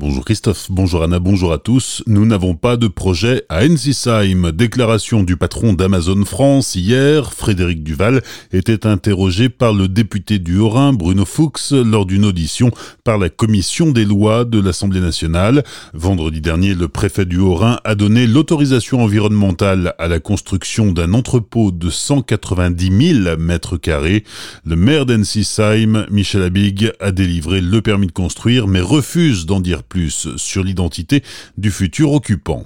Bonjour Christophe, bonjour Anna, bonjour à tous. Nous n'avons pas de projet à Ensisheim. Déclaration du patron d'Amazon France hier, Frédéric Duval, était interrogé par le député du Haut-Rhin, Bruno Fuchs, lors d'une audition par la commission des lois de l'Assemblée nationale. Vendredi dernier, le préfet du Haut-Rhin a donné l'autorisation environnementale à la construction d'un entrepôt de 190 000 mètres carrés. Le maire d'Ensisheim, Michel Abig, a délivré le permis de construire, mais refuse d'en dire plus sur l'identité du futur occupant.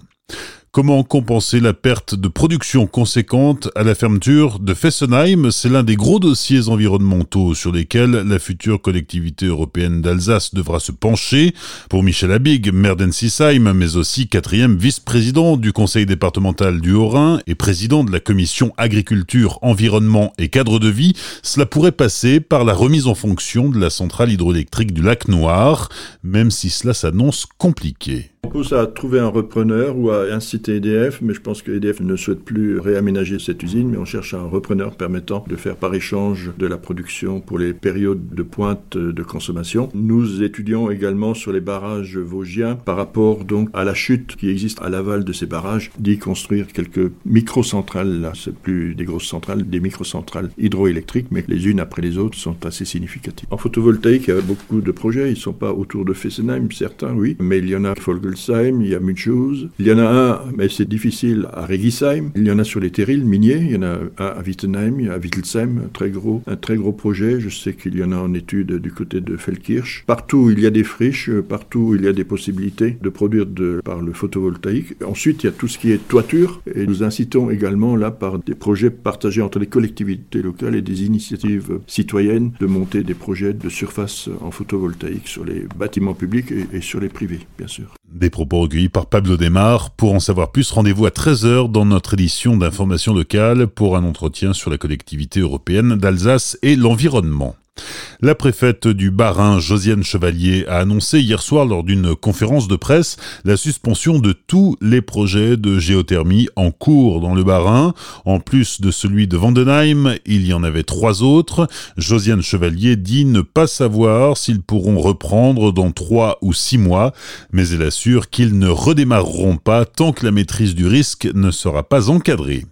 Comment compenser la perte de production conséquente à la fermeture de Fessenheim? C'est l'un des gros dossiers environnementaux sur lesquels la future collectivité européenne d'Alsace devra se pencher. Pour Michel Abig, maire d'Ensisheim, mais aussi quatrième vice-président du conseil départemental du Haut-Rhin et président de la commission agriculture, environnement et cadre de vie, cela pourrait passer par la remise en fonction de la centrale hydroélectrique du lac Noir, même si cela s'annonce compliqué. Pousse à trouver un repreneur ou à inciter EDF, mais je pense que EDF ne souhaite plus réaménager cette usine, mais on cherche un repreneur permettant de faire par échange de la production pour les périodes de pointe de consommation. Nous étudions également sur les barrages vosgiens par rapport donc à la chute qui existe à l'aval de ces barrages, d'y construire quelques micro-centrales, c'est plus des grosses centrales, des micro-centrales hydroélectriques, mais les unes après les autres sont assez significatives. En photovoltaïque, il y a beaucoup de projets, ils ne sont pas autour de Fessenheim, certains, oui, mais il y en a il y a. Il y en a un, mais c'est difficile, à Regisheim. Il y en a sur les terrils miniers. Il y en a un à Wittenheim, à Wittelsheim, très gros, un très gros projet. Je sais qu'il y en a en étude du côté de Feldkirch. Partout, il y a des friches. Partout, il y a des possibilités de produire de, par le photovoltaïque. Ensuite, il y a tout ce qui est toiture. Et nous incitons également là par des projets partagés entre les collectivités locales et des initiatives citoyennes de monter des projets de surface en photovoltaïque sur les bâtiments publics et sur les privés, bien sûr. Des propos recueillis par Pablo Desmar. Pour en savoir plus, rendez-vous à 13h dans notre édition d'information locale pour un entretien sur la collectivité européenne d'Alsace et l'environnement. La préfète du Bas-Rhin, Josiane Chevalier, a annoncé hier soir lors d'une conférence de presse la suspension de tous les projets de géothermie en cours dans le Bas-Rhin. En plus de celui de Vandenheim, il y en avait trois autres. Josiane Chevalier dit ne pas savoir s'ils pourront reprendre dans trois ou six mois, mais elle assure qu'ils ne redémarreront pas tant que la maîtrise du risque ne sera pas encadrée.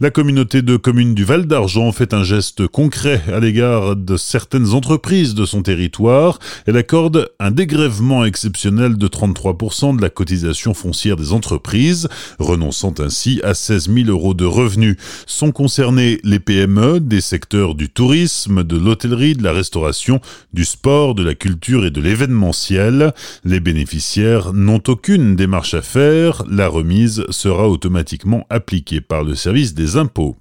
La communauté de communes du Val d'Argent fait un geste concret à l'égard de certaines entreprises de son territoire. Elle accorde un dégrèvement exceptionnel de 33% de la cotisation foncière des entreprises, renonçant ainsi à 16 000 euros de revenus. Sont concernés les PME des secteurs du tourisme, de l'hôtellerie, de la restauration, du sport, de la culture et de l'événementiel. Les bénéficiaires n'ont aucune démarche à faire. La remise sera automatiquement appliquée par le des impôts.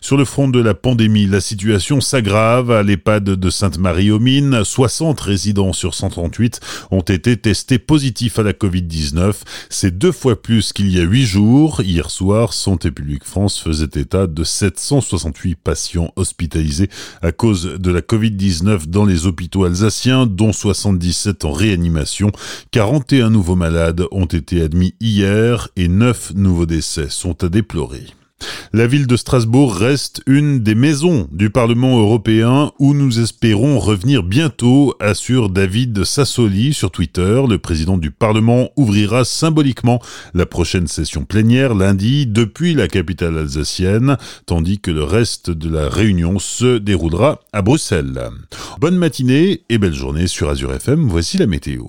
Sur le front de la pandémie, la situation s'aggrave. À l'EHPAD de Sainte-Marie-aux-Mines, 60 résidents sur 138 ont été testés positifs à la Covid-19. C'est deux fois plus qu'il y a huit jours. Hier soir, Santé publique France faisait état de 768 patients hospitalisés à cause de la Covid-19 dans les hôpitaux alsaciens, dont 77 en réanimation. 41 nouveaux malades ont été admis hier et 9 nouveaux décès sont à déplorer. La ville de Strasbourg reste une des maisons du Parlement européen où nous espérons revenir bientôt, assure David Sassoli sur Twitter. Le président du Parlement ouvrira symboliquement la prochaine session plénière lundi depuis la capitale alsacienne, tandis que le reste de la réunion se déroulera à Bruxelles. Bonne matinée et belle journée sur Azure FM, voici la météo.